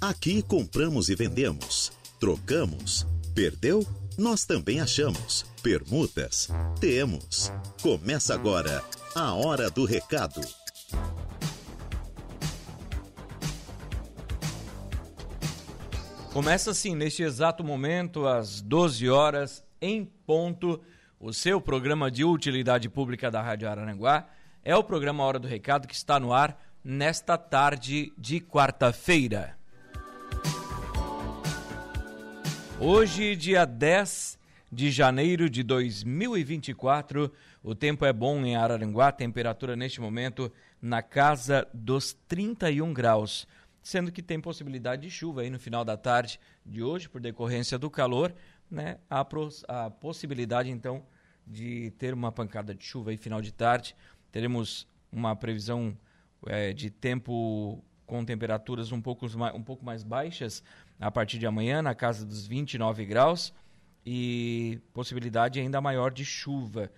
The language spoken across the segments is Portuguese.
Aqui compramos e vendemos, trocamos, perdeu? Nós também achamos. Permutas? Temos. Começa agora a Hora do Recado. Começa assim, neste exato momento, às 12 horas, em ponto, o seu programa de utilidade pública da Rádio Araranguá. É o programa Hora do Recado que está no ar nesta tarde de quarta-feira. Hoje, dia 10 de janeiro de 2024, o tempo é bom em Araranguá, temperatura neste momento na casa dos 31 graus, sendo que tem possibilidade de chuva aí no final da tarde de hoje, por decorrência do calor, né? A, a possibilidade então de ter uma pancada de chuva aí final de tarde. Teremos uma previsão é, de tempo com temperaturas um pouco, um pouco mais baixas a partir de amanhã, na casa dos 29 graus, e possibilidade ainda maior de chuva.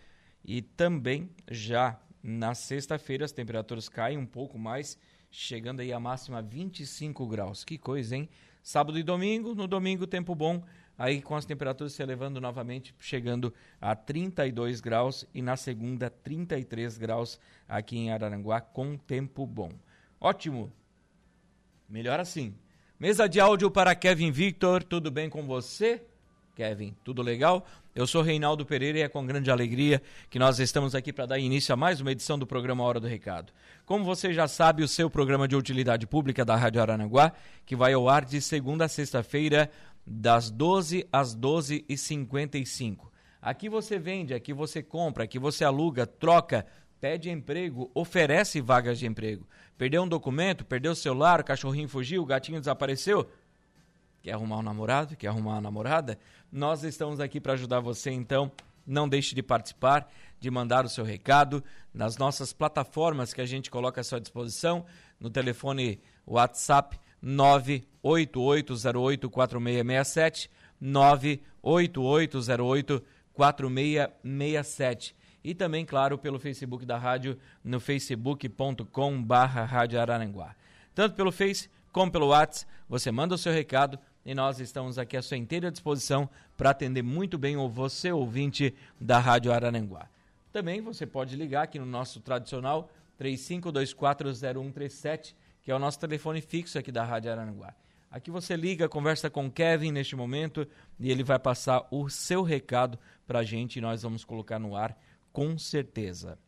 E também já na sexta-feira as temperaturas caem um pouco mais, chegando aí a máxima 25 graus. Que coisa, hein? Sábado e domingo, no domingo tempo bom, aí com as temperaturas se elevando novamente, chegando a 32 graus e na segunda 33 graus aqui em Araranguá com tempo bom. Ótimo. Melhor assim. Mesa de áudio para Kevin Victor, tudo bem com você? Kevin, tudo legal? Eu sou Reinaldo Pereira e é com grande alegria que nós estamos aqui para dar início a mais uma edição do programa Hora do Recado. Como você já sabe, o seu programa de utilidade pública da Rádio Aranaguá, que vai ao ar de segunda a sexta-feira, das 12 às 12h55. Aqui você vende, aqui você compra, aqui você aluga, troca, pede emprego, oferece vagas de emprego. Perdeu um documento, perdeu o celular, o cachorrinho fugiu, o gatinho desapareceu. Quer arrumar um namorado? Quer arrumar uma namorada? Nós estamos aqui para ajudar você, então. Não deixe de participar, de mandar o seu recado nas nossas plataformas que a gente coloca à sua disposição, no telefone WhatsApp 988084667, 988084667 e também, claro, pelo Facebook da rádio no facebook.com barra. Tanto pelo Face como pelo WhatsApp, você manda o seu recado e nós estamos aqui à sua inteira disposição para atender muito bem o você ouvinte da Rádio Araranguá. Também você pode ligar aqui no nosso tradicional 35240137, que é o nosso telefone fixo aqui da Rádio Araranguá. Aqui você liga, conversa com Kevin neste momento e ele vai passar o seu recado para a gente e nós vamos colocar no ar com certeza.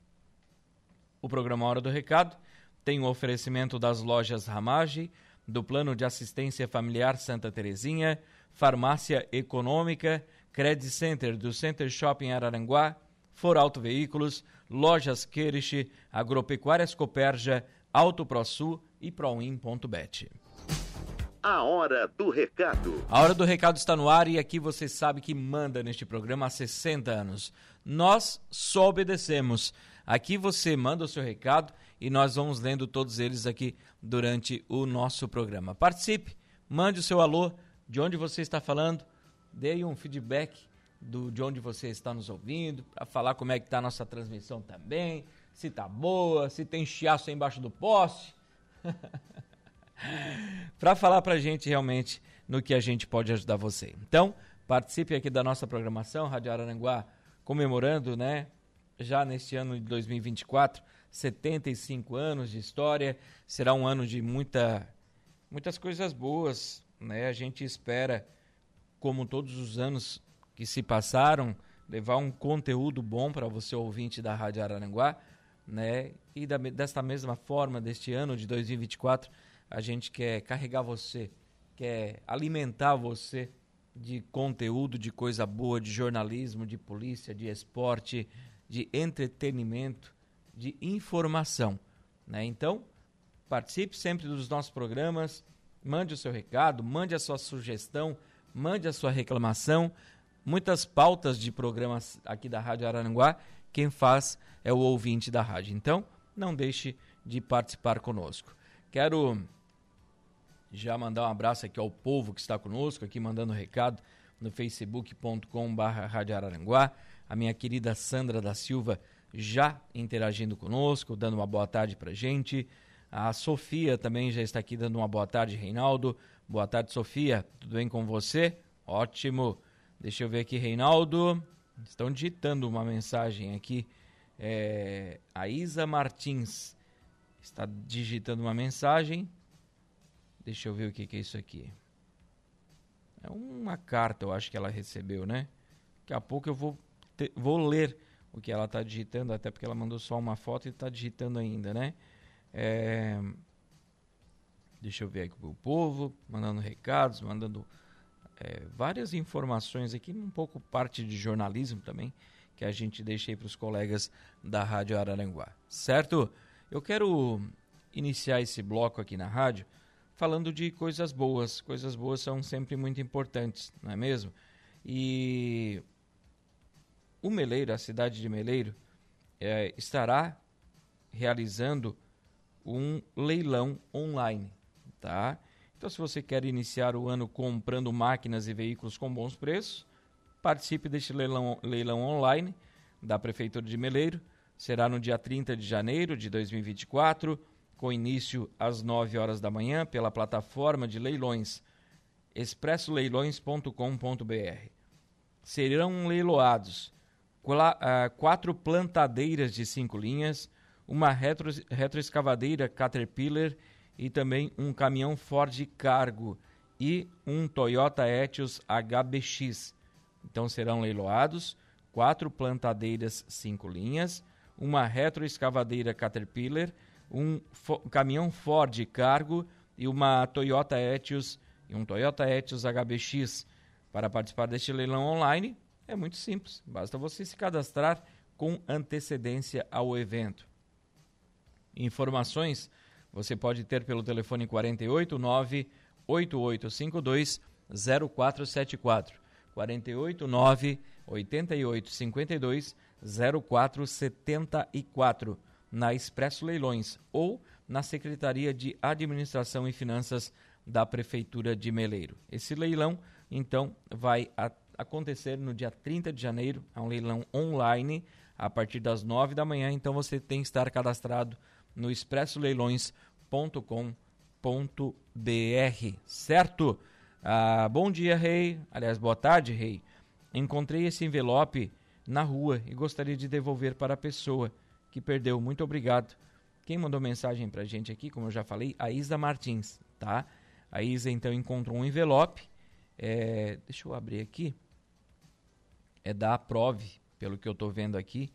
O programa Hora do Recado tem o oferecimento das lojas Ramage, do Plano de Assistência Familiar Santa Terezinha, Farmácia Econômica, Credit Center do Center Shopping Araranguá, For Auto Veículos, Lojas Queriche, Agropecuárias Coperja, Auto ProSul e Proin.bet. A hora do recado. A hora do recado está no ar e aqui você sabe que manda neste programa há 60 anos. Nós só obedecemos. Aqui você manda o seu recado e nós vamos lendo todos eles aqui durante o nosso programa. Participe, mande o seu alô, de onde você está falando, dê um feedback do, de onde você está nos ouvindo, para falar como é que está a nossa transmissão também, se está boa, se tem chiaço aí embaixo do poste. para falar para a gente realmente no que a gente pode ajudar você. Então, participe aqui da nossa programação, Rádio Araranguá, comemorando, né, já neste ano de 2024, 75 anos de história. Será um ano de muita, muitas coisas boas, né? A gente espera, como todos os anos que se passaram, levar um conteúdo bom para você ouvinte da Rádio Araranguá, né? E da, desta mesma forma, deste ano de 2024, a gente quer carregar você, quer alimentar você de conteúdo, de coisa boa, de jornalismo, de polícia, de esporte, de entretenimento, de informação. Né? Então, participe sempre dos nossos programas, mande o seu recado, mande a sua sugestão, mande a sua reclamação. Muitas pautas de programas aqui da Rádio Araranguá, quem faz é o ouvinte da rádio. Então, não deixe de participar conosco. Quero já mandar um abraço aqui ao povo que está conosco, aqui mandando recado no facebook.com.br. A minha querida Sandra da Silva já interagindo conosco, dando uma boa tarde para gente. A Sofia também já está aqui dando uma boa tarde, Reinaldo. Boa tarde, Sofia. Tudo bem com você? Ótimo. Deixa eu ver aqui, Reinaldo. Estão digitando uma mensagem aqui. É, a Isa Martins está digitando uma mensagem. Deixa eu ver o que, que é isso aqui. É uma carta, eu acho que ela recebeu, né? Daqui a pouco eu vou, ter, vou ler o que ela está digitando, até porque ela mandou só uma foto e está digitando ainda, né? É, deixa eu ver aqui o povo, mandando recados, mandando é, várias informações aqui, um pouco parte de jornalismo também, que a gente deixa aí para os colegas da Rádio Araranguá, certo? Eu quero iniciar esse bloco aqui na rádio falando de coisas boas. Coisas boas são sempre muito importantes, não é mesmo? E o Meleiro, a cidade de Meleiro, é, estará realizando um leilão online, tá? Então, se você quer iniciar o ano comprando máquinas e veículos com bons preços, participe deste leilão, leilão online da Prefeitura de Meleiro. Será no dia 30 de janeiro de 2024 com início às 9 horas da manhã pela plataforma de leilões expressoleilões.com.br. Serão leiloados ah, quatro plantadeiras de cinco linhas, uma retro, retroescavadeira Caterpillar e também um caminhão Ford Cargo e um Toyota Etios HBX. Então serão leiloados quatro plantadeiras cinco linhas, uma retroescavadeira Caterpillar um caminhão Ford Cargo e uma Toyota Etios e um Toyota Etios HBX. Para participar deste leilão online é muito simples, basta você se cadastrar com antecedência ao evento. Informações você pode ter pelo telefone 489 8852 0474 489 8852 0474 na Expresso Leilões ou na Secretaria de Administração e Finanças da Prefeitura de Meleiro. Esse leilão, então, vai acontecer no dia 30 de janeiro, é um leilão online, a partir das 9 da manhã, então você tem que estar cadastrado no expressoleilões.com.br, certo? Ah, bom dia, Rei. Aliás, boa tarde, Rei. Encontrei esse envelope na rua e gostaria de devolver para a pessoa que perdeu. Muito obrigado. Quem mandou mensagem pra gente aqui, como eu já falei, a Isa Martins, tá? A Isa então encontrou um envelope. É, deixa eu abrir aqui. É da Aprove, pelo que eu tô vendo aqui.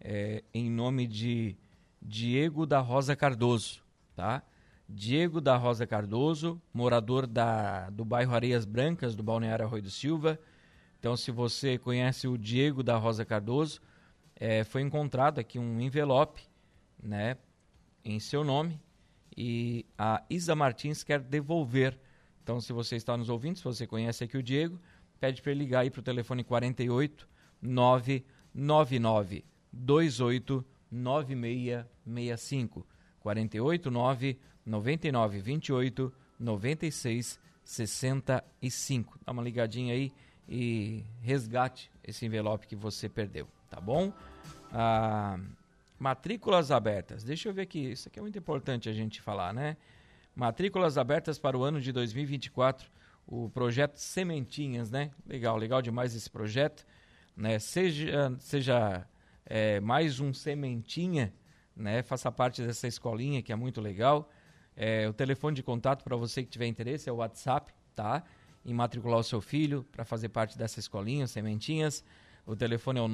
É, em nome de Diego da Rosa Cardoso, tá? Diego da Rosa Cardoso, morador da, do bairro Areias Brancas, do Balneário Arroio do Silva. Então, se você conhece o Diego da Rosa Cardoso, é, foi encontrado aqui um envelope, né, em seu nome e a Isa Martins quer devolver. Então, se você está nos ouvindo, se você conhece aqui o Diego, pede para ele ligar aí para o telefone 48 999 28 9665 48 9 99 28 96 65. Dá uma ligadinha aí e resgate esse envelope que você perdeu tá bom? Ah, matrículas abertas. Deixa eu ver aqui, isso aqui é muito importante a gente falar, né? Matrículas abertas para o ano de 2024, o projeto Sementinhas, né? Legal, legal demais esse projeto, né? Seja, seja é, mais um Sementinha, né? Faça parte dessa escolinha que é muito legal. É, o telefone de contato para você que tiver interesse é o WhatsApp, tá? Em matricular o seu filho para fazer parte dessa escolinha, Sementinhas. O telefone é o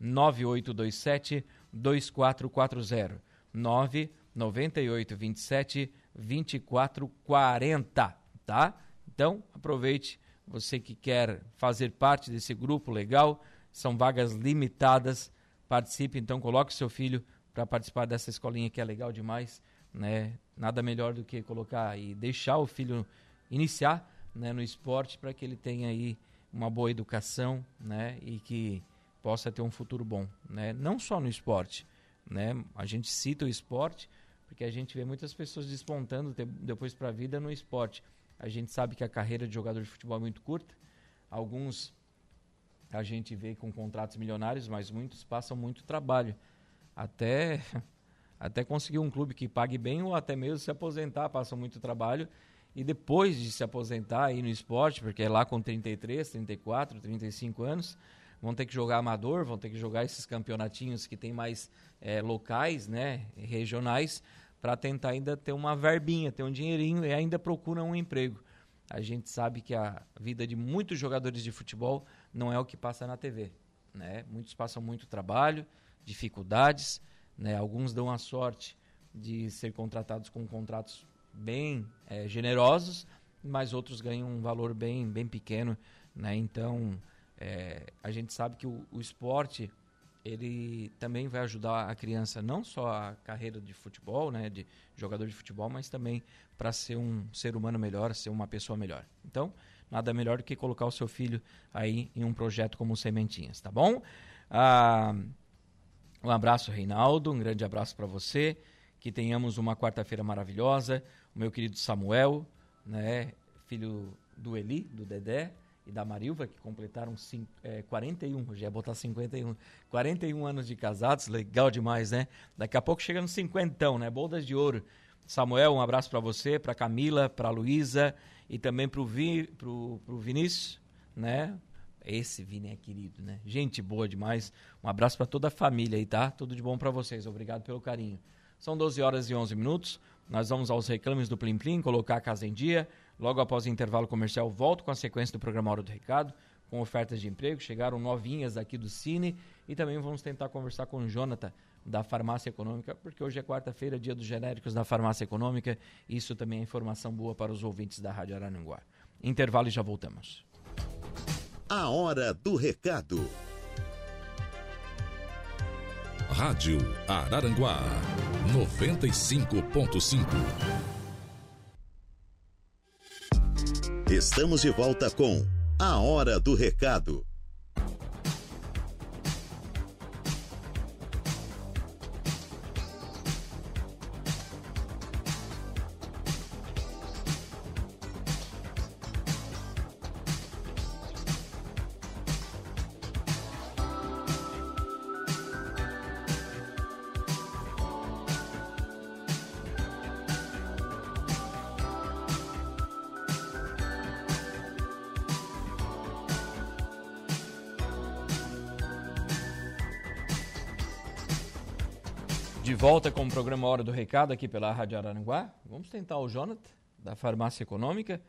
99827 2440. 99827 2440, tá? Então, aproveite você que quer fazer parte desse grupo legal, são vagas limitadas. Participe, então, coloque seu filho para participar dessa escolinha que é legal demais, né? Nada melhor do que colocar e deixar o filho iniciar, né, no esporte para que ele tenha aí uma boa educação, né? E que possa ter um futuro bom, né? Não só no esporte, né? A gente cita o esporte porque a gente vê muitas pessoas despontando depois para a vida no esporte. A gente sabe que a carreira de jogador de futebol é muito curta. Alguns a gente vê com contratos milionários, mas muitos passam muito trabalho. Até até conseguir um clube que pague bem ou até mesmo se aposentar, passam muito trabalho e depois de se aposentar aí no esporte, porque é lá com 33, 34, 35 anos, vão ter que jogar amador, vão ter que jogar esses campeonatinhos que tem mais é, locais, né, regionais, para tentar ainda ter uma verbinha, ter um dinheirinho e ainda procuram um emprego. A gente sabe que a vida de muitos jogadores de futebol não é o que passa na TV. Né? Muitos passam muito trabalho, dificuldades, né? alguns dão a sorte de ser contratados com contratos bem é, generosos, mas outros ganham um valor bem, bem pequeno. Né? Então, é, a gente sabe que o, o esporte ele também vai ajudar a criança não só a carreira de futebol, né, de jogador de futebol, mas também para ser um ser humano melhor, ser uma pessoa melhor. Então, nada melhor do que colocar o seu filho aí em um projeto como Sementinhas, tá bom? Ah, um abraço, Reinaldo, um grande abraço para você, que tenhamos uma quarta-feira maravilhosa. O meu querido Samuel, né, filho do Eli, do Dedé, e da Marilva, que completaram cinco, é, 41, já ia botar 51, 41 anos de casados, legal demais, né? Daqui a pouco chega no cinquentão, né? Boldas de ouro. Samuel, um abraço para você, para Camila, para Luísa e também para o Vi, pro, pro Vinícius, né? Esse Vini é querido, né? Gente boa demais. Um abraço para toda a família aí, tá? Tudo de bom para vocês. Obrigado pelo carinho. São 12 horas e 11 minutos. Nós vamos aos reclames do Plim Plim, colocar a casa em dia. Logo após o intervalo comercial, volto com a sequência do programa Hora do Recado, com ofertas de emprego. Chegaram novinhas aqui do Cine e também vamos tentar conversar com o Jonathan da Farmácia Econômica, porque hoje é quarta-feira, dia dos genéricos da Farmácia Econômica. E isso também é informação boa para os ouvintes da Rádio Araranguá. Intervalo e já voltamos. A Hora do Recado. Rádio Araranguá 95.5 Estamos de volta com A Hora do Recado. Volta com o programa Hora do Recado aqui pela Rádio Araranguá. Vamos tentar o Jonathan, da Farmácia Econômica.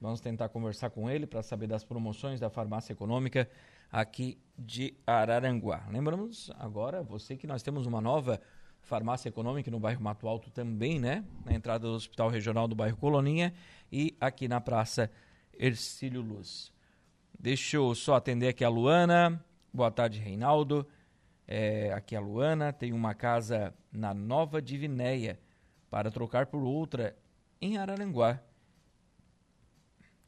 Vamos tentar conversar com ele para saber das promoções da Farmácia Econômica aqui de Araranguá. Lembramos agora, você que nós temos uma nova Farmácia Econômica no bairro Mato Alto também, né? Na entrada do Hospital Regional do bairro Coloninha e aqui na Praça Ercílio Luz. Deixa eu só atender aqui a Luana. Boa tarde, Reinaldo. É, aqui a Luana tem uma casa na Nova Divinéia para trocar por outra em Araranguá.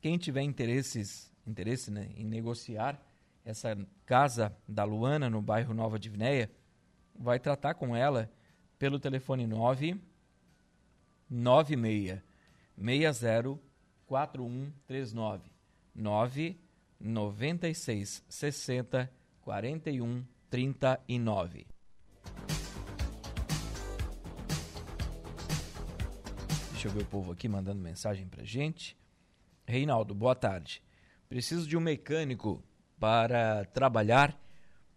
Quem tiver interesses, interesse né, em negociar essa casa da Luana no bairro Nova Divinéia, vai tratar com ela pelo telefone 9 96 60 4139 9 96 60 41 39. Deixa eu ver o povo aqui mandando mensagem pra gente. Reinaldo, boa tarde. Preciso de um mecânico para trabalhar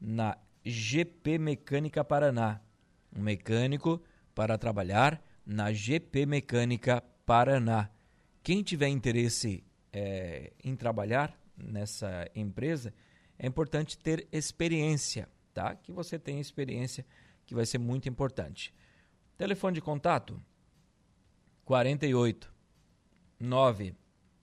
na GP Mecânica Paraná. Um mecânico para trabalhar na GP Mecânica Paraná. Quem tiver interesse é, em trabalhar nessa empresa, é importante ter experiência tá? Que você tenha experiência, que vai ser muito importante. Telefone de contato 48 9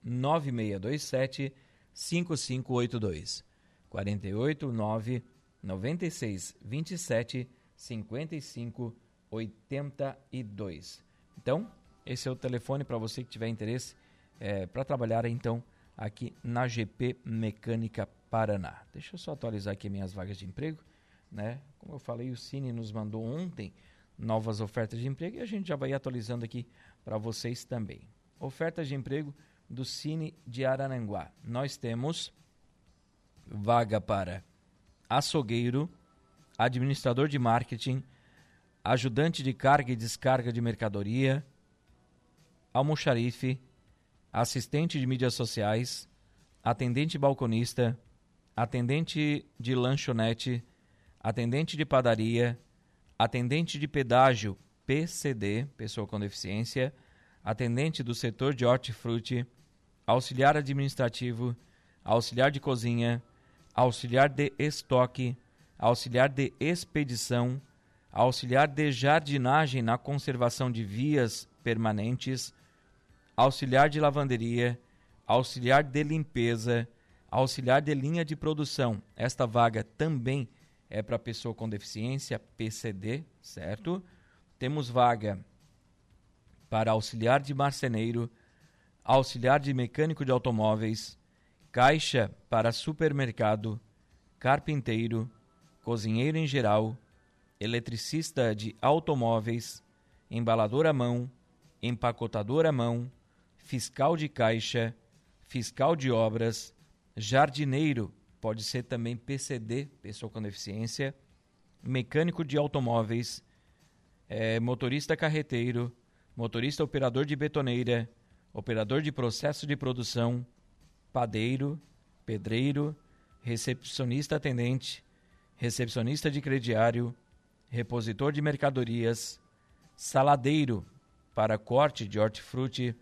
9627 5582 48 9 96 27 55 82. Então, esse é o telefone para você que tiver interesse é, para trabalhar então aqui na GP Mecânica Paraná. Deixa eu só atualizar aqui minhas vagas de emprego né? Como eu falei, o Cine nos mandou ontem novas ofertas de emprego e a gente já vai atualizando aqui para vocês também. Ofertas de emprego do Cine de Arananguá. Nós temos vaga para açougueiro, administrador de marketing, ajudante de carga e descarga de mercadoria, almoxarife, assistente de mídias sociais, atendente balconista, atendente de lanchonete, atendente de padaria, atendente de pedágio PCD, pessoa com deficiência, atendente do setor de hortifruti, auxiliar administrativo, auxiliar de cozinha, auxiliar de estoque, auxiliar de expedição, auxiliar de jardinagem na conservação de vias permanentes, auxiliar de lavanderia, auxiliar de limpeza, auxiliar de linha de produção. Esta vaga também é para pessoa com deficiência, PCD, certo? Temos vaga para auxiliar de marceneiro, auxiliar de mecânico de automóveis, caixa para supermercado, carpinteiro, cozinheiro em geral, eletricista de automóveis, embalador à mão, empacotador à mão, fiscal de caixa, fiscal de obras, jardineiro, pode ser também PCD, pessoa com deficiência, mecânico de automóveis, é, motorista carreteiro, motorista operador de betoneira, operador de processo de produção, padeiro, pedreiro, recepcionista atendente, recepcionista de crediário, repositor de mercadorias, saladeiro para corte de hortifruti,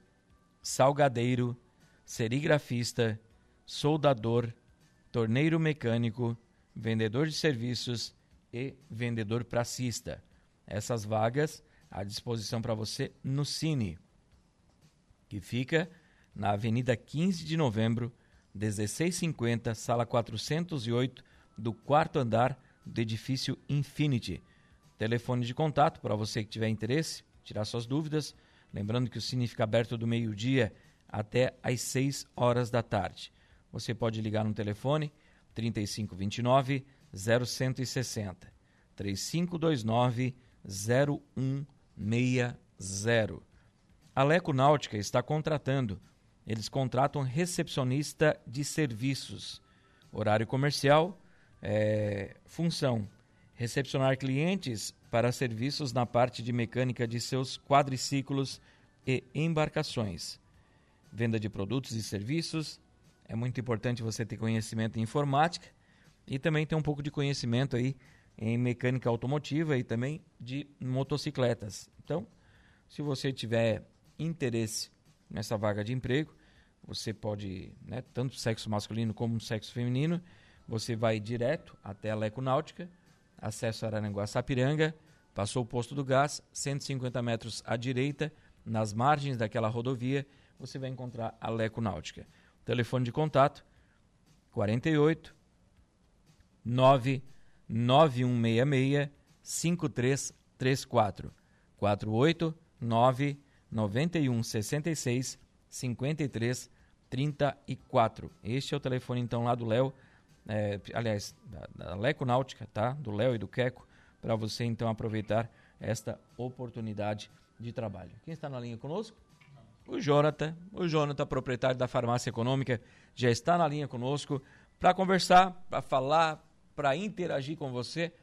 salgadeiro, serigrafista, soldador, torneiro mecânico, vendedor de serviços e vendedor pracista. Essas vagas à disposição para você no Cine, que fica na Avenida 15 de Novembro, 1650, sala 408, do quarto andar do edifício Infinity. Telefone de contato para você que tiver interesse, tirar suas dúvidas. Lembrando que o Cine fica aberto do meio-dia até às 6 horas da tarde. Você pode ligar no telefone 3529 0160 3529 0160. A Leco Náutica está contratando. Eles contratam recepcionista de serviços. Horário comercial, é, função: recepcionar clientes para serviços na parte de mecânica de seus quadriciclos e embarcações. Venda de produtos e serviços, é muito importante você ter conhecimento em informática e também ter um pouco de conhecimento aí em mecânica automotiva e também de motocicletas. Então, se você tiver interesse nessa vaga de emprego, você pode, né, tanto sexo masculino como sexo feminino, você vai direto até a Leco Náutica, acesso a Araranguá Sapiranga, passou o posto do gás, 150 metros à direita, nas margens daquela rodovia, você vai encontrar a Leco Náutica. Telefone de contato 48 99166 5334 48 9 9166 53 34. Este é o telefone então lá do Léo, é, aliás, da, da Leco Náutica, tá? Do Léo e do Queco, para você então aproveitar esta oportunidade de trabalho. Quem está na linha conosco? O Jonathan, o Jonathan, proprietário da farmácia econômica, já está na linha conosco para conversar, para falar, para interagir com você,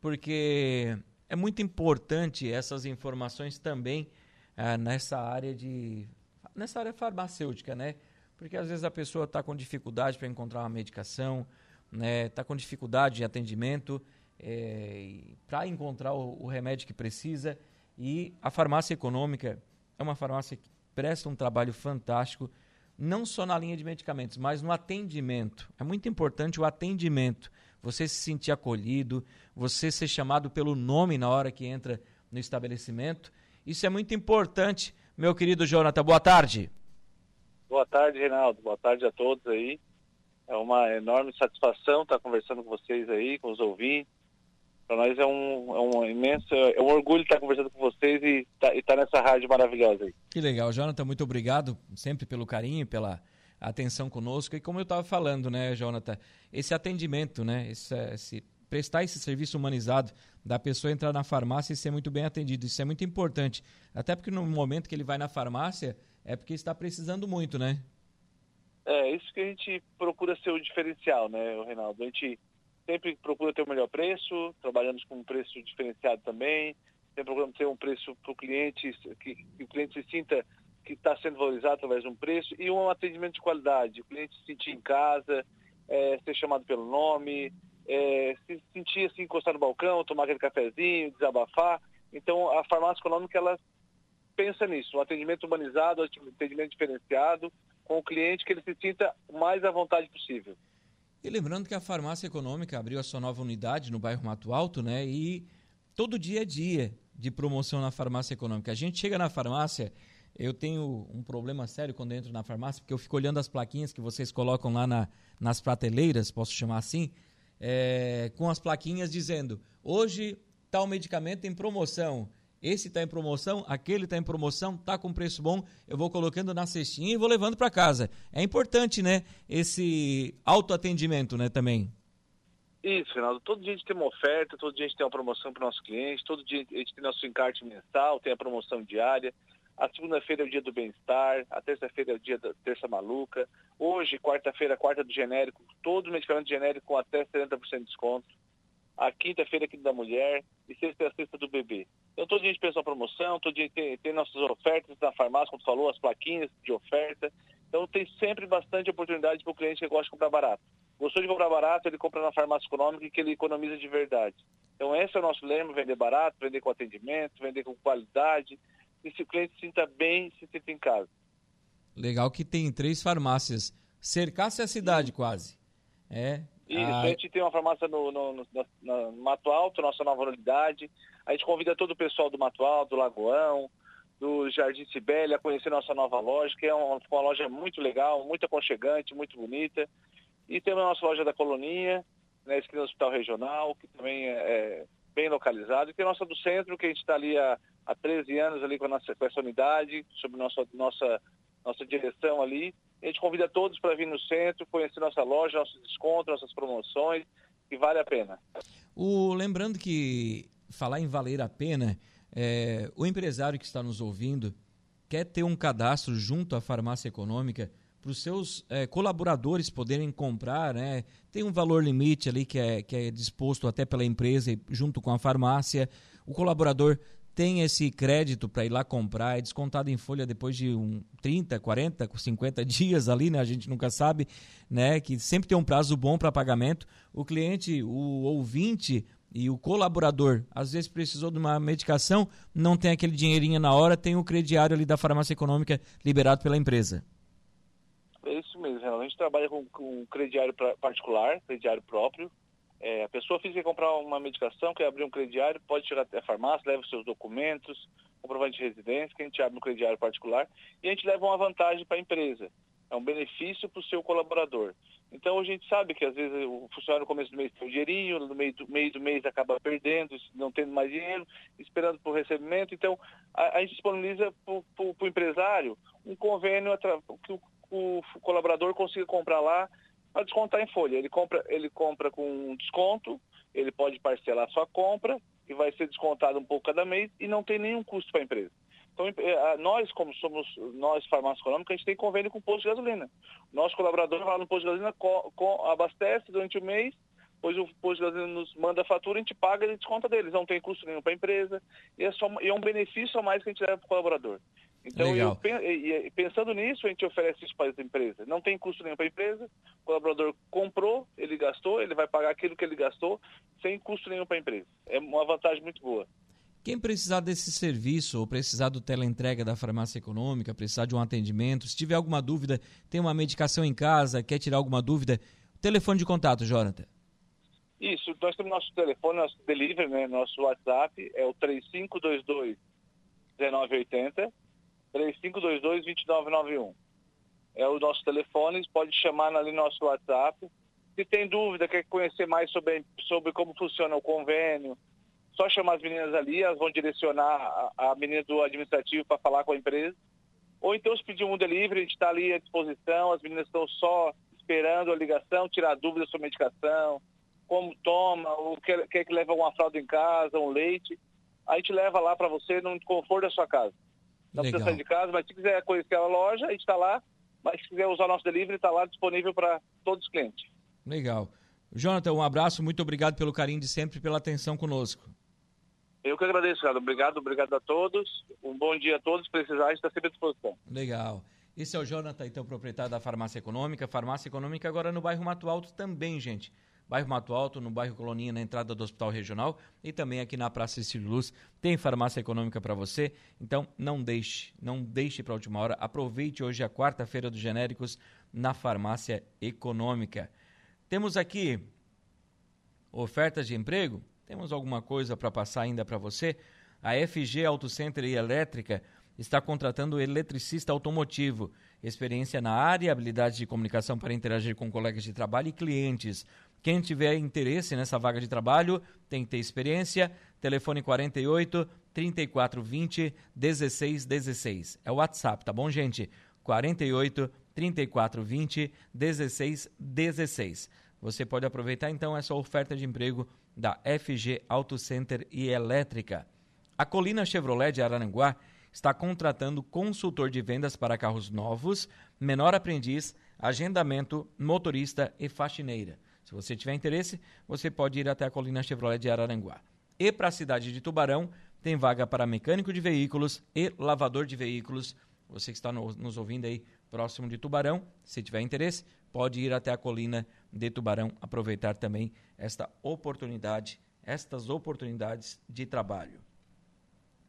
porque é muito importante essas informações também ah, nessa área de nessa área farmacêutica, né? Porque às vezes a pessoa está com dificuldade para encontrar uma medicação, né? Está com dificuldade de atendimento é, para encontrar o, o remédio que precisa e a farmácia econômica é uma farmácia presta um trabalho fantástico, não só na linha de medicamentos, mas no atendimento. É muito importante o atendimento. Você se sentir acolhido, você ser chamado pelo nome na hora que entra no estabelecimento. Isso é muito importante, meu querido Jonathan. Boa tarde. Boa tarde, Reinaldo. Boa tarde a todos aí. É uma enorme satisfação estar conversando com vocês aí, com os ouvintes. Para nós é um, é um imenso, é um orgulho estar conversando com vocês e tá, estar tá nessa rádio maravilhosa aí. Que legal, Jonathan, muito obrigado sempre pelo carinho, pela atenção conosco. E como eu estava falando, né, Jonathan, esse atendimento, né, esse, esse, prestar esse serviço humanizado da pessoa entrar na farmácia e ser muito bem atendido, isso é muito importante. Até porque no momento que ele vai na farmácia, é porque está precisando muito, né? É, isso que a gente procura ser o diferencial, né, Reinaldo? A gente sempre procura ter o melhor preço, trabalhamos com um preço diferenciado também, tem programa ter um preço para o cliente, que, que o cliente se sinta que está sendo valorizado através de um preço e um atendimento de qualidade. O cliente se sentir em casa, é, ser chamado pelo nome, é, se sentir assim, encostar no balcão, tomar aquele cafezinho, desabafar. Então, a farmácia econômica, ela pensa nisso, um atendimento humanizado, um atendimento diferenciado com o cliente, que ele se sinta o mais à vontade possível. E lembrando que a farmácia econômica abriu a sua nova unidade no bairro Mato Alto, né? E todo dia é dia de promoção na farmácia econômica. A gente chega na farmácia, eu tenho um problema sério quando entro na farmácia, porque eu fico olhando as plaquinhas que vocês colocam lá na, nas prateleiras, posso chamar assim, é, com as plaquinhas dizendo: hoje tal medicamento em promoção. Esse está em promoção, aquele está em promoção, está com preço bom, eu vou colocando na cestinha e vou levando para casa. É importante, né? Esse autoatendimento, né, também. Isso, Reinaldo. Todo dia a gente tem uma oferta, todo dia a gente tem uma promoção para o nosso cliente, todo dia a gente tem nosso encarte mensal, tem a promoção diária. A segunda-feira é o dia do bem-estar, a terça-feira é o dia da terça maluca. Hoje, quarta-feira, quarta do genérico, todo medicamento genérico com até 70% de desconto. A quinta-feira é aqui da mulher e sexta é a sexta do bebê. Então todo dia a gente pensa uma promoção, todo dia tem, tem nossas ofertas na farmácia, como tu falou, as plaquinhas de oferta. Então tem sempre bastante oportunidade para o cliente que gosta de comprar barato. Gostou de comprar barato, ele compra na farmácia econômica e que ele economiza de verdade. Então esse é o nosso lema, vender barato, vender com atendimento, vender com qualidade, e se o cliente se sinta bem, se sinta em casa. Legal que tem três farmácias. Cercasse a cidade quase. É. Isso, a... a gente tem uma farmácia no, no, no, no, Mato Alto, nossa nova unidade. A gente convida todo o pessoal do Mato Alto, do Lagoão, do Jardim Sibélia a conhecer nossa nova loja, que é uma, uma loja muito legal, muito aconchegante, muito bonita. E temos a nossa loja da Coloninha, né, esquina do Hospital Regional, que também é, é bem localizado. E tem a nossa do centro, que a gente está ali há, há 13 anos ali com, a nossa, com essa unidade, sob nossa, nossa, nossa direção ali. A gente convida todos para vir no centro, conhecer nossa loja, nossos descontos, nossas promoções, que vale a pena. O, lembrando que falar em valer a pena, é, o empresário que está nos ouvindo quer ter um cadastro junto à farmácia econômica para os seus é, colaboradores poderem comprar, né? Tem um valor limite ali que é, que é disposto até pela empresa junto com a farmácia. O colaborador tem esse crédito para ir lá comprar, é descontado em folha depois de um 30, 40, 50 dias ali, né? A gente nunca sabe, né? Que sempre tem um prazo bom para pagamento. O cliente, o ouvinte e o colaborador, às vezes precisou de uma medicação, não tem aquele dinheirinho na hora, tem o crediário ali da farmácia econômica liberado pela empresa. É isso mesmo, a gente trabalha com, com crediário particular, crediário próprio. É, a pessoa física comprar uma medicação, quer abrir um crediário, pode chegar até a farmácia, leva os seus documentos, comprovante de residência, que a gente abre um crediário particular, e a gente leva uma vantagem para a empresa. É um benefício para o seu colaborador. Então a gente sabe que às vezes o funcionário no começo do mês tem um dinheirinho, no meio do, meio do mês acaba perdendo, não tendo mais dinheiro, esperando por recebimento. Então a, a gente disponibiliza para o empresário um convênio que o o colaborador consiga comprar lá a descontar em folha. Ele compra, ele compra com desconto, ele pode parcelar sua compra, que vai ser descontado um pouco cada mês e não tem nenhum custo para a empresa. Então, é, nós, como somos nós, farmácia econômica, a gente tem convênio com o posto de gasolina. Nosso colaborador vai lá no posto de gasolina, co, co, abastece durante o mês, depois o posto de gasolina nos manda a fatura, a gente paga e desconta deles. Não tem custo nenhum para a empresa. E é, só, e é um benefício a mais que a gente leva para o colaborador. Então, eu, pensando nisso, a gente oferece isso para as empresas. Não tem custo nenhum para a empresa, o colaborador comprou, ele gastou, ele vai pagar aquilo que ele gastou, sem custo nenhum para a empresa. É uma vantagem muito boa. Quem precisar desse serviço ou precisar do teleentrega da farmácia econômica, precisar de um atendimento, se tiver alguma dúvida, tem uma medicação em casa, quer tirar alguma dúvida, telefone de contato, Jonathan. Isso, nós temos nosso telefone, nosso delivery, né, nosso WhatsApp, é o 3522 1980 3522-2991. É o nosso telefone, pode chamar ali no nosso WhatsApp. Se tem dúvida, quer conhecer mais sobre, sobre como funciona o convênio, só chamar as meninas ali, elas vão direcionar a, a menina do administrativo para falar com a empresa. Ou então se pedir um delivery, a gente está ali à disposição, as meninas estão só esperando a ligação, tirar dúvidas sobre medicação, como toma, ou quer, quer que leve alguma fralda em casa, um leite. A gente leva lá para você no conforto da sua casa. Não Legal. precisa sair de casa, mas se quiser conhecer a loja, a gente está lá. Mas se quiser usar nosso delivery, está lá disponível para todos os clientes. Legal. Jonathan, um abraço, muito obrigado pelo carinho de sempre e pela atenção conosco. Eu que agradeço, cara. Obrigado, obrigado a todos. Um bom dia a todos. Precisar, está sempre à disposição. Legal. Esse é o Jonathan, então, proprietário da Farmácia Econômica. Farmácia Econômica agora no bairro Mato Alto também, gente. Bairro Mato Alto, no bairro Colonia, na entrada do Hospital Regional e também aqui na Praça Cecílio Luz tem farmácia econômica para você. Então não deixe, não deixe para a última hora. Aproveite hoje a quarta-feira dos genéricos na Farmácia Econômica. Temos aqui ofertas de emprego. Temos alguma coisa para passar ainda para você? A FG Auto Center e Elétrica está contratando eletricista automotivo, experiência na área, habilidade de comunicação para interagir com colegas de trabalho e clientes. Quem tiver interesse nessa vaga de trabalho tem que ter experiência. Telefone 48 3420 1616. É o WhatsApp, tá bom, gente? 48 3420 1616. Você pode aproveitar então essa oferta de emprego da FG Auto Center e Elétrica. A Colina Chevrolet de Araranguá está contratando consultor de vendas para carros novos, menor aprendiz, agendamento, motorista e faxineira. Se você tiver interesse, você pode ir até a Colina Chevrolet de Araranguá. E para a cidade de Tubarão, tem vaga para mecânico de veículos e lavador de veículos. Você que está nos ouvindo aí próximo de Tubarão, se tiver interesse, pode ir até a Colina de Tubarão, aproveitar também esta oportunidade, estas oportunidades de trabalho.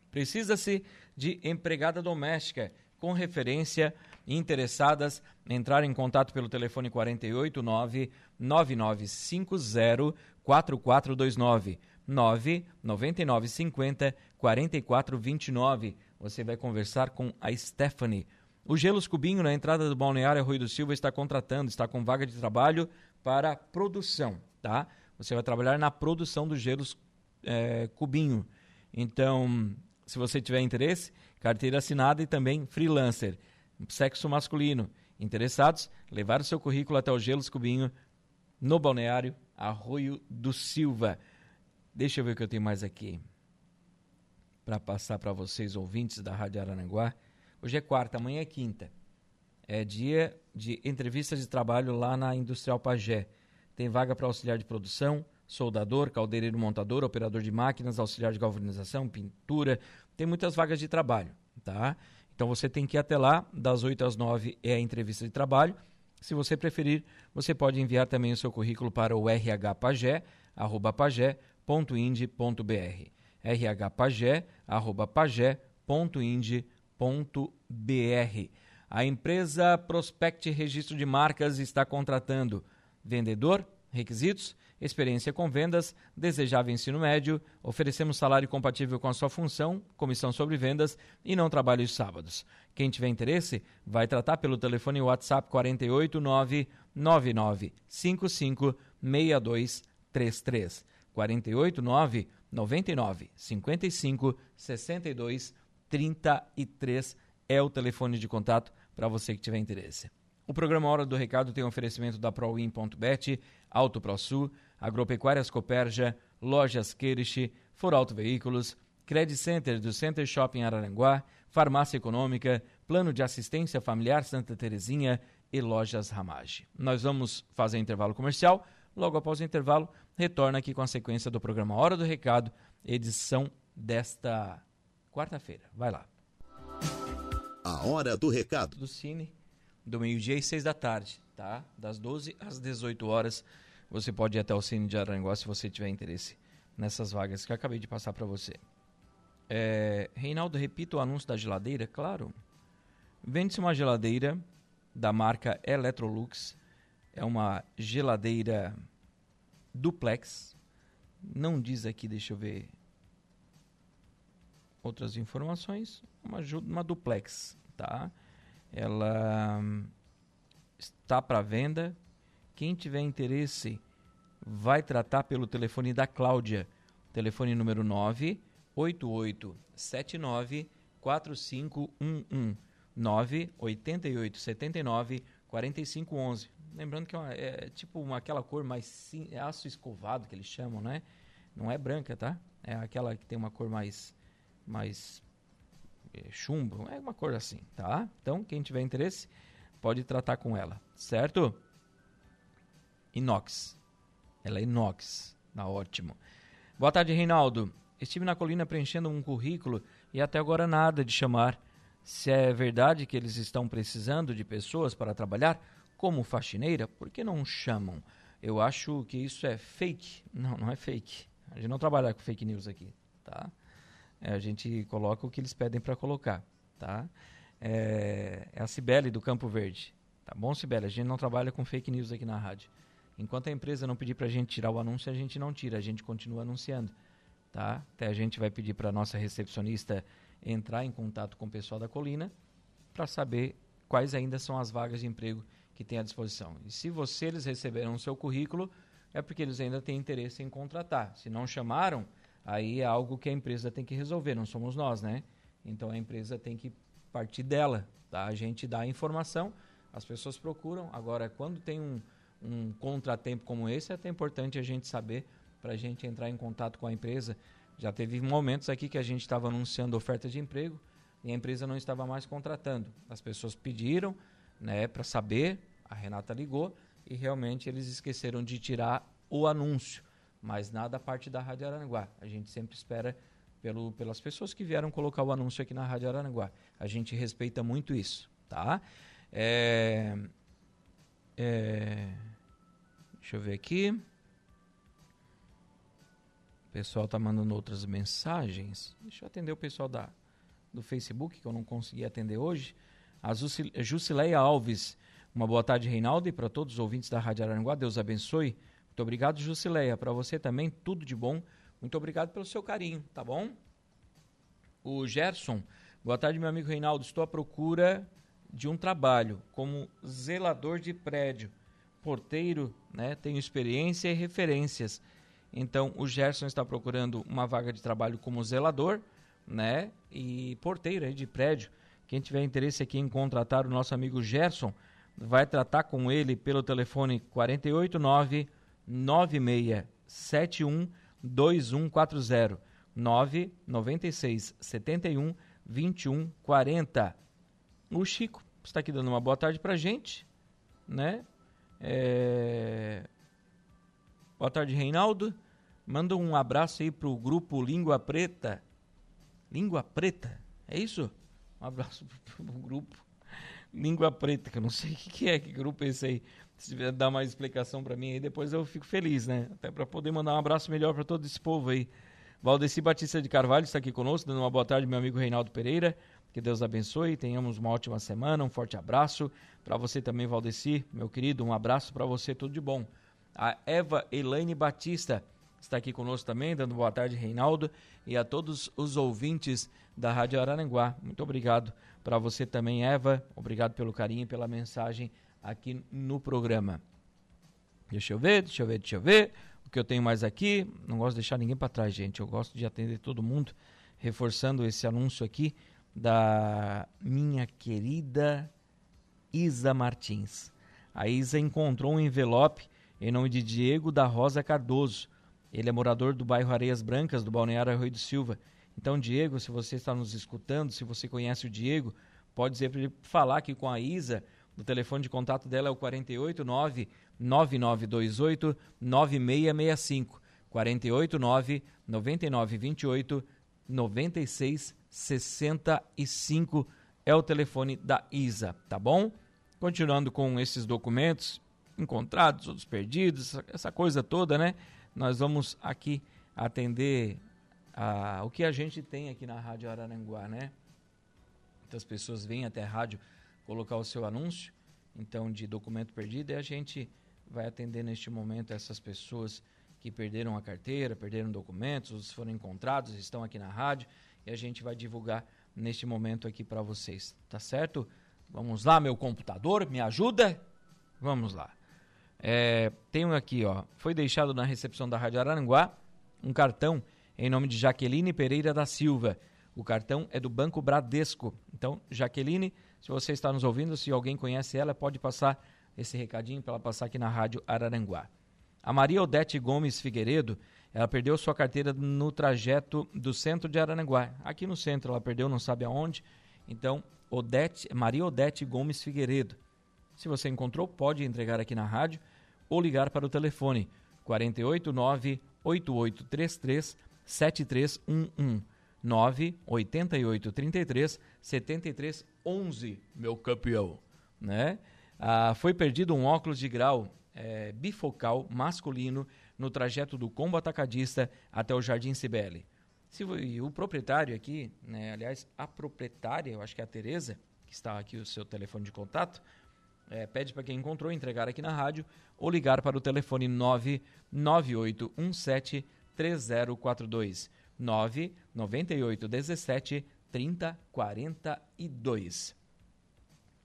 Precisa-se de empregada doméstica com referência interessadas entrar em contato pelo telefone 489 9950 4429 99950 4429. Você vai conversar com a Stephanie. O Gelos Cubinho, na entrada do Balneário Rui do Silva, está contratando, está com vaga de trabalho para produção, tá? Você vai trabalhar na produção do Gelos é, Cubinho. Então, se você tiver interesse, carteira assinada e também freelancer, sexo masculino. Interessados, levar o seu currículo até o Gelos Cubinho, no balneário Arroio do Silva. Deixa eu ver o que eu tenho mais aqui para passar para vocês, ouvintes da Rádio Arananguá. Hoje é quarta, amanhã é quinta. É dia de entrevista de trabalho lá na Industrial Pagé. Tem vaga para auxiliar de produção, soldador, caldeireiro montador, operador de máquinas, auxiliar de galvanização, pintura. Tem muitas vagas de trabalho, tá? Então você tem que ir até lá, das 8 às 9 é a entrevista de trabalho. Se você preferir, você pode enviar também o seu currículo para o rhpagé@pagé.ind.br. rhpagé@pagé.ind.br. A empresa Prospect Registro de Marcas está contratando vendedor, requisitos experiência com vendas, desejável ensino médio, oferecemos salário compatível com a sua função, comissão sobre vendas e não trabalho os sábados. Quem tiver interesse, vai tratar pelo telefone WhatsApp 489 9955 6233. 489 99 55 62 33 é o telefone de contato para você que tiver interesse. O programa Hora do Recado tem um oferecimento da ProWin.bet, Auto ProSul, Agropecuárias Coperja, Lojas Queirich, Foralto Veículos, Credit Center do Center Shopping Araranguá, Farmácia Econômica, Plano de Assistência Familiar Santa Terezinha e Lojas Ramage. Nós vamos fazer intervalo comercial. Logo após o intervalo, retorna aqui com a sequência do programa Hora do Recado, edição desta quarta-feira. Vai lá. A Hora do Recado. Do Cine, do meio-dia e seis da tarde, tá? Das 12 às 18 horas você pode ir até o Cine de Aranguá se você tiver interesse nessas vagas que eu acabei de passar para você. É, Reinaldo, repita o anúncio da geladeira? Claro. Vende-se uma geladeira da marca Electrolux. É uma geladeira duplex. Não diz aqui, deixa eu ver outras informações. Uma, uma duplex, tá? Ela está para venda quem tiver interesse, vai tratar pelo telefone da Cláudia. Telefone número 98879 4511 98879 4511. Lembrando que é, uma, é tipo uma, aquela cor mais sim, é aço escovado que eles chamam, né? Não é branca, tá? É aquela que tem uma cor mais mais chumbo, é uma cor assim, tá? Então, quem tiver interesse, pode tratar com ela, certo? inox. Ela é inox. Tá ótimo. Boa tarde, Reinaldo. estive na colina preenchendo um currículo e até agora nada de chamar. Se é verdade que eles estão precisando de pessoas para trabalhar como faxineira, por que não chamam? Eu acho que isso é fake. Não, não é fake. A gente não trabalha com fake news aqui, tá? É, a gente coloca o que eles pedem para colocar, tá? É, é, a Cibele do Campo Verde. Tá bom, Cibele? A gente não trabalha com fake news aqui na rádio. Enquanto a empresa não pedir para a gente tirar o anúncio, a gente não tira, a gente continua anunciando, tá? Até a gente vai pedir para nossa recepcionista entrar em contato com o pessoal da Colina para saber quais ainda são as vagas de emprego que tem à disposição. E se você eles receberam o seu currículo, é porque eles ainda têm interesse em contratar. Se não chamaram, aí é algo que a empresa tem que resolver, não somos nós, né? Então a empresa tem que partir dela, tá? A gente dá a informação, as pessoas procuram. Agora, quando tem um, um contratempo como esse, é até importante a gente saber para a gente entrar em contato com a empresa. Já teve momentos aqui que a gente estava anunciando oferta de emprego e a empresa não estava mais contratando. As pessoas pediram, né, para saber. A Renata ligou e realmente eles esqueceram de tirar o anúncio, mas nada a parte da Rádio Aranguá. A gente sempre espera pelo, pelas pessoas que vieram colocar o anúncio aqui na Rádio Aranguá. A gente respeita muito isso, tá? É, é, deixa eu ver aqui. O pessoal tá mandando outras mensagens. Deixa eu atender o pessoal da, do Facebook, que eu não consegui atender hoje. A Jusileia Alves, uma boa tarde, Reinaldo, e para todos os ouvintes da Rádio Aranguá, Deus abençoe. Muito obrigado, Jusileia. Para você também, tudo de bom. Muito obrigado pelo seu carinho, tá bom? O Gerson, boa tarde, meu amigo Reinaldo. Estou à procura de um trabalho como zelador de prédio, porteiro, né? Tenho experiência e referências. Então, o Gerson está procurando uma vaga de trabalho como zelador, né? E porteiro aí de prédio. Quem tiver interesse aqui em contratar o nosso amigo Gerson, vai tratar com ele pelo telefone 489 9671 2140 996 71 21 40. O Chico está aqui dando uma boa tarde pra gente, né? É... Boa tarde, Reinaldo. Manda um abraço aí pro grupo Língua Preta. Língua Preta, é isso? Um abraço pro grupo Língua Preta, que eu não sei o que é, que grupo é esse aí. Se tiver dar mais explicação para mim aí, depois eu fico feliz, né? Até para poder mandar um abraço melhor para todo esse povo aí. Valdeci Batista de Carvalho está aqui conosco, dando uma boa tarde, meu amigo Reinaldo Pereira. Que Deus abençoe, tenhamos uma ótima semana, um forte abraço. Para você também, Valdeci, meu querido, um abraço para você, tudo de bom. A Eva Elaine Batista está aqui conosco também, dando boa tarde, Reinaldo, e a todos os ouvintes da Rádio Araranguá. Muito obrigado para você também, Eva. Obrigado pelo carinho e pela mensagem aqui no programa. Deixa eu ver, deixa eu ver, deixa eu ver. O que eu tenho mais aqui, não gosto de deixar ninguém para trás, gente. Eu gosto de atender todo mundo, reforçando esse anúncio aqui da minha querida Isa Martins. A Isa encontrou um envelope em nome de Diego da Rosa Cardoso. Ele é morador do bairro Areias Brancas, do Balneário Arroio do Silva. Então, Diego, se você está nos escutando, se você conhece o Diego, pode dizer para ele falar aqui com a Isa. O telefone de contato dela é o 489 9928 9665. 489 9928 9665 é o telefone da Isa, tá bom? Continuando com esses documentos encontrados, outros perdidos, essa coisa toda, né? Nós vamos aqui atender a, o que a gente tem aqui na Rádio Araranguá, né? Muitas pessoas vêm até a rádio colocar o seu anúncio, então, de documento perdido, e a gente vai atender neste momento essas pessoas que perderam a carteira, perderam documentos, os foram encontrados, estão aqui na rádio, e a gente vai divulgar neste momento aqui para vocês, tá certo? Vamos lá, meu computador, me ajuda? Vamos lá. É, tenho aqui, ó, foi deixado na recepção da Rádio Aranguá um cartão em nome de Jaqueline Pereira da Silva. O cartão é do Banco Bradesco. Então, Jaqueline, se você está nos ouvindo, se alguém conhece ela, pode passar esse recadinho para ela passar aqui na Rádio Araranguá. A Maria Odete Gomes Figueiredo, ela perdeu sua carteira no trajeto do centro de Araranguá. Aqui no centro, ela perdeu, não sabe aonde. Então, Odete, Maria Odete Gomes Figueiredo. Se você encontrou, pode entregar aqui na rádio ou ligar para o telefone 489 8833 7311. 98833 7311, meu campeão, né? Ah, foi perdido um óculos de grau é, bifocal masculino no trajeto do Combo Atacadista até o Jardim Cibele. Se, e o proprietário aqui, né, aliás, a proprietária, eu acho que é a Tereza, que está aqui o seu telefone de contato, é, pede para quem encontrou entregar aqui na rádio ou ligar para o telefone 99817 3042 99817 3042.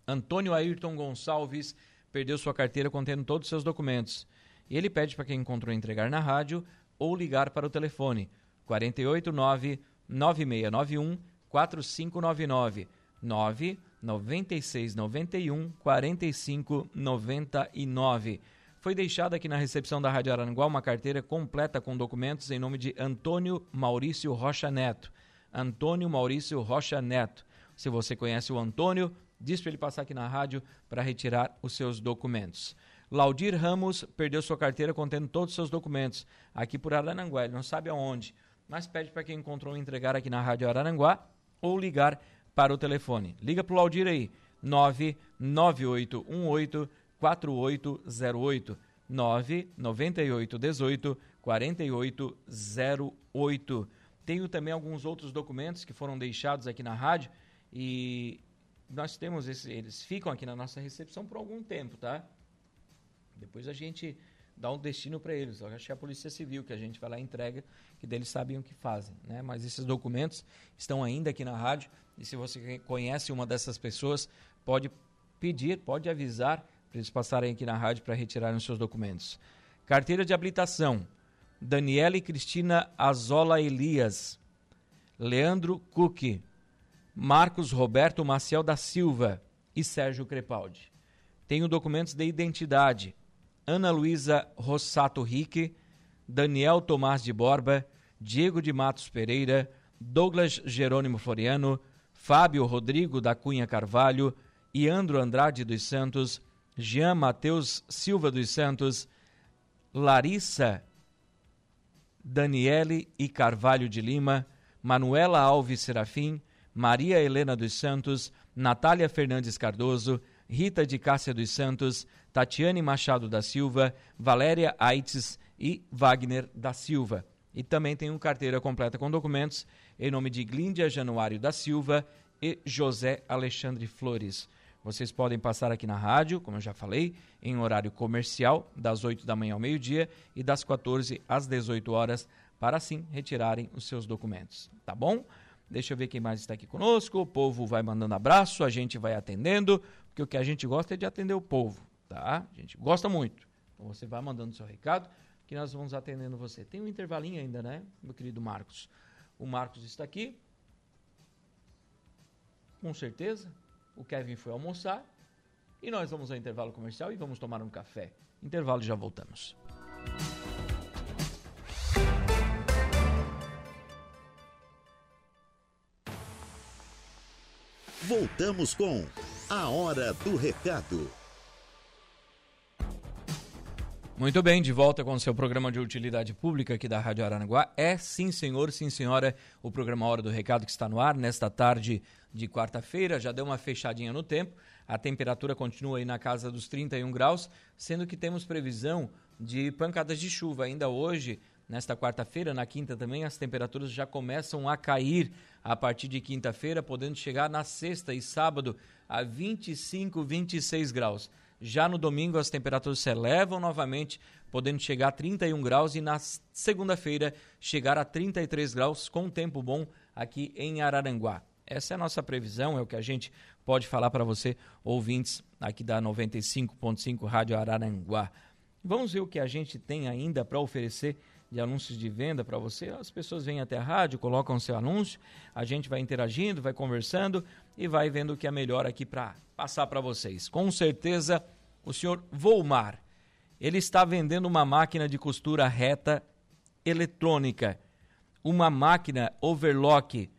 Antônio Ayrton Gonçalves perdeu sua carteira contendo todos os seus documentos. Ele pede para quem encontrou entregar na rádio ou ligar para o telefone 489 9691 4599 9 9691 4599. Foi deixada aqui na recepção da Rádio Aranguá uma carteira completa com documentos em nome de Antônio Maurício Rocha Neto. Antônio Maurício Rocha Neto. Se você conhece o Antônio, diz para ele passar aqui na rádio para retirar os seus documentos. Laudir Ramos perdeu sua carteira contendo todos os seus documentos aqui por Arananguá. Ele não sabe aonde, mas pede para quem encontrou entregar aqui na Rádio Arananguá ou ligar para o telefone. Liga para o Laudir aí, 99818 4808 99818 4808. Tenho também alguns outros documentos que foram deixados aqui na rádio e nós temos esse, eles ficam aqui na nossa recepção por algum tempo, tá? Depois a gente dá um destino para eles. Eu acho que é a Polícia Civil que a gente vai lá e entrega, que deles sabem o que fazem, né? Mas esses documentos estão ainda aqui na rádio e se você conhece uma dessas pessoas, pode pedir, pode avisar para eles passarem aqui na rádio para retirarem os seus documentos. Carteira de habilitação. Daniela e Cristina Azola Elias. Leandro Cuque. Marcos Roberto Maciel da Silva e Sérgio Crepaldi. Tenho documentos de identidade. Ana Luísa Rossato Rique, Daniel Tomás de Borba, Diego de Matos Pereira, Douglas Jerônimo Floriano, Fábio Rodrigo da Cunha Carvalho, Iandro Andrade dos Santos, Jean Mateus Silva dos Santos, Larissa Daniele e Carvalho de Lima, Manuela Alves Serafim, Maria Helena dos Santos, Natália Fernandes Cardoso, Rita de Cássia dos Santos, Tatiane Machado da Silva, Valéria Aites e Wagner da Silva. E também tem uma carteira completa com documentos em nome de Glíndia Januário da Silva e José Alexandre Flores. Vocês podem passar aqui na rádio, como eu já falei, em horário comercial, das 8 da manhã ao meio-dia e das 14 às 18 horas, para assim retirarem os seus documentos. Tá bom? Deixa eu ver quem mais está aqui conosco. O povo vai mandando abraço, a gente vai atendendo, porque o que a gente gosta é de atender o povo, tá? A gente gosta muito. Então você vai mandando seu recado, que nós vamos atendendo você. Tem um intervalinho ainda, né, meu querido Marcos? O Marcos está aqui. Com certeza. O Kevin foi almoçar. E nós vamos ao intervalo comercial e vamos tomar um café. Intervalo e já voltamos. Voltamos com A Hora do Recado. Muito bem, de volta com o seu programa de utilidade pública aqui da Rádio Aranaguá. É sim, senhor, sim, senhora, o programa Hora do Recado que está no ar nesta tarde de quarta-feira. Já deu uma fechadinha no tempo. A temperatura continua aí na casa dos 31 graus, sendo que temos previsão de pancadas de chuva ainda hoje. Nesta quarta-feira, na quinta também, as temperaturas já começam a cair a partir de quinta-feira, podendo chegar na sexta e sábado a 25, 26 graus. Já no domingo as temperaturas se elevam novamente, podendo chegar a 31 graus e na segunda-feira chegar a 33 graus com tempo bom aqui em Araranguá. Essa é a nossa previsão, é o que a gente pode falar para você, ouvintes aqui da 95.5 Rádio Araranguá. Vamos ver o que a gente tem ainda para oferecer de anúncios de venda para você. As pessoas vêm até a rádio, colocam seu anúncio, a gente vai interagindo, vai conversando e vai vendo o que é melhor aqui para passar para vocês. Com certeza, o senhor Volmar, ele está vendendo uma máquina de costura reta eletrônica, uma máquina overlock,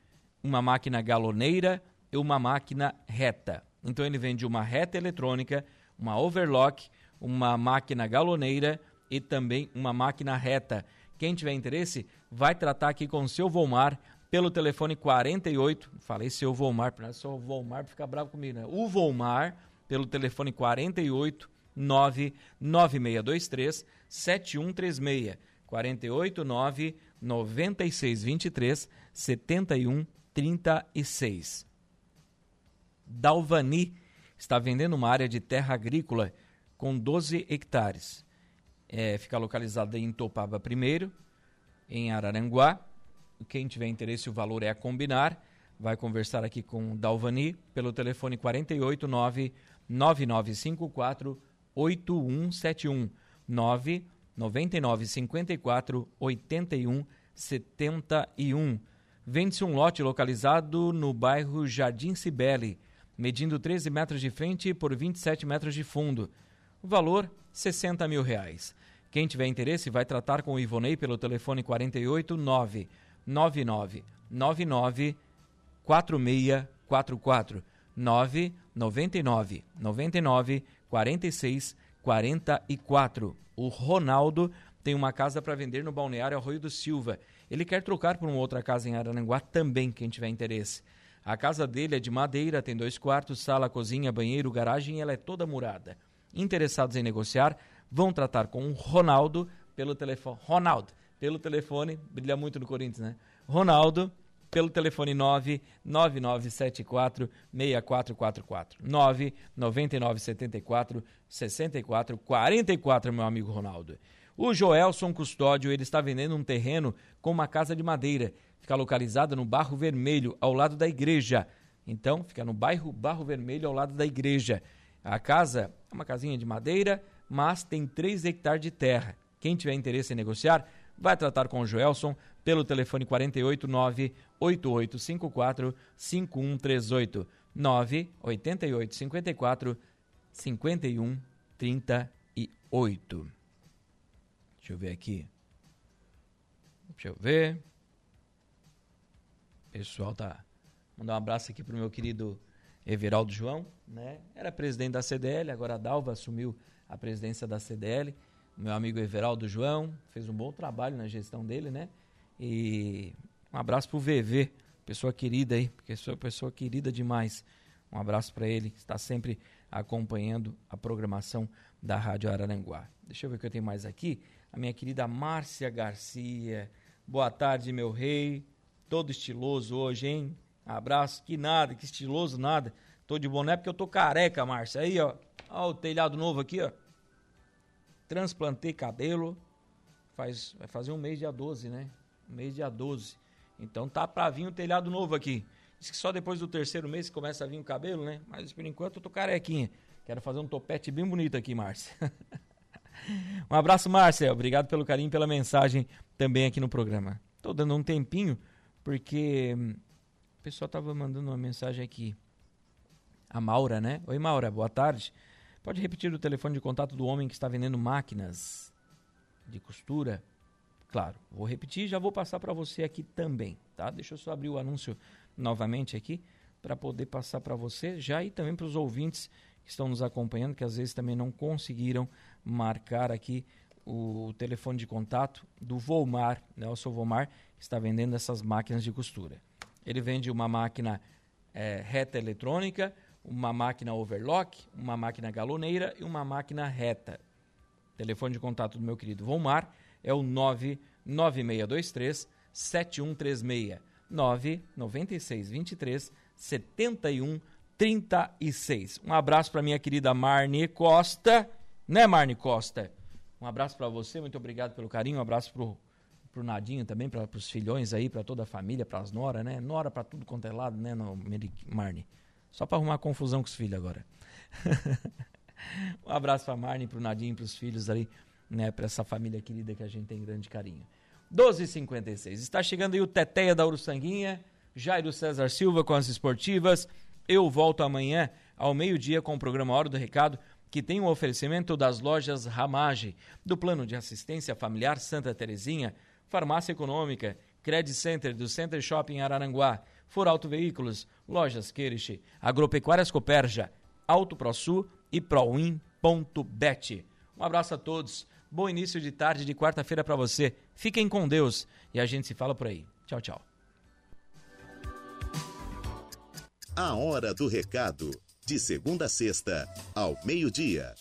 uma máquina galoneira e uma máquina reta. Então ele vende uma reta eletrônica, uma overlock, uma máquina galoneira e também uma máquina reta Quem tiver interesse, vai tratar aqui com o seu Volmar pelo telefone 48. Falei seu Volmar, para o seu Volmar ficar bravo comigo, né? O Volmar pelo telefone 48 99623 7136. 48 9 9623 7136. Dalvani está vendendo uma área de terra agrícola com 12 hectares. É, fica localizada em Topaba I, em Araranguá. Quem tiver interesse, o valor é a combinar. Vai conversar aqui com Dalvani pelo telefone 489 9954 8171 9 99 54 81 71. Vende-se um lote localizado no bairro Jardim Cibele, medindo 13 metros de frente por 27 metros de fundo. Valor, 60 mil reais. Quem tiver interesse vai tratar com o Ivonei pelo telefone 48 9 99 99 4644 9 99 99 46 44. O Ronaldo tem uma casa para vender no balneário Arroio do Silva. Ele quer trocar por uma outra casa em Arananguá também, quem tiver interesse. A casa dele é de madeira, tem dois quartos, sala, cozinha, banheiro, garagem e ela é toda murada. Interessados em negociar, vão tratar com o Ronaldo pelo telefone. Ronaldo, pelo telefone, brilha muito no Corinthians, né? Ronaldo, pelo telefone 99974 6444. 99974 6444, meu amigo Ronaldo. O Joelson Custódio, ele está vendendo um terreno com uma casa de madeira. Fica localizada no Barro Vermelho, ao lado da igreja. Então, fica no bairro Barro Vermelho, ao lado da igreja. A casa é uma casinha de madeira, mas tem 3 hectares de terra. Quem tiver interesse em negociar, vai tratar com o Joelson pelo telefone 489 8854 5138 98854 5138. Deixa eu ver aqui. Deixa eu ver. Pessoal tá mandar um abraço aqui pro meu querido Everaldo João, né? Era presidente da CDL, agora a Dalva assumiu a presidência da CDL. Meu amigo Everaldo João fez um bom trabalho na gestão dele, né? E um abraço pro VV, pessoa querida aí, porque sou pessoa querida demais. Um abraço para ele, que está sempre acompanhando a programação da Rádio Araranguá. Deixa eu ver o que eu tenho mais aqui. A minha querida Márcia Garcia. Boa tarde, meu rei. Todo estiloso hoje, hein? Abraço. Que nada, que estiloso nada. Tô de boné porque eu tô careca, Márcia. Aí, ó. Ó o telhado novo aqui, ó. Transplantei cabelo. Faz, vai fazer um mês, dia 12, né? mês dia 12. Então tá pra vir um telhado novo aqui. Diz que só depois do terceiro mês começa a vir o cabelo, né? Mas por enquanto eu tô carequinha. Quero fazer um topete bem bonito aqui, Márcia. um abraço, Márcia. Obrigado pelo carinho pela mensagem também aqui no programa. Tô dando um tempinho porque hum, o pessoal tava mandando uma mensagem aqui. A Maura, né? Oi, Maura, boa tarde. Pode repetir o telefone de contato do homem que está vendendo máquinas de costura? Claro, vou repetir e já vou passar para você aqui também, tá? Deixa eu só abrir o anúncio novamente aqui para poder passar para você já e também para os ouvintes que estão nos acompanhando, que às vezes também não conseguiram marcar aqui o telefone de contato do Volmar, né? O seu Volmar está vendendo essas máquinas de costura. Ele vende uma máquina é, reta eletrônica, uma máquina overlock, uma máquina galoneira e uma máquina reta. Telefone de contato do meu querido Volmar é o 99623 7136. 99623 7136. Um abraço para minha querida Marne Costa, né, Marne Costa? Um abraço para você, muito obrigado pelo carinho. Um abraço pro pro Nadinho também, para os filhões aí, para toda a família, para as nora, né? Nora para tudo quanto é lado, né, no Marne. Só para arrumar confusão com os filhos agora. um abraço para Marne, para o Nadinho, para os filhos ali né, para essa família querida que a gente tem grande carinho. 12h56. Está chegando aí o Teteia da Uruçanguinha, Jairo César Silva com as esportivas. Eu volto amanhã ao meio-dia com o programa Hora do Recado, que tem um oferecimento das lojas Ramage, do Plano de Assistência Familiar Santa Terezinha, Farmácia Econômica, Credit Center do Center Shopping Araranguá, For Auto Veículos, Lojas Queriche, Agropecuárias Coperja, Auto ProSul e Proin.bet. Um abraço a todos Bom início de tarde de quarta-feira para você. Fiquem com Deus e a gente se fala por aí. Tchau, tchau. A hora do recado, de segunda a sexta, ao meio-dia.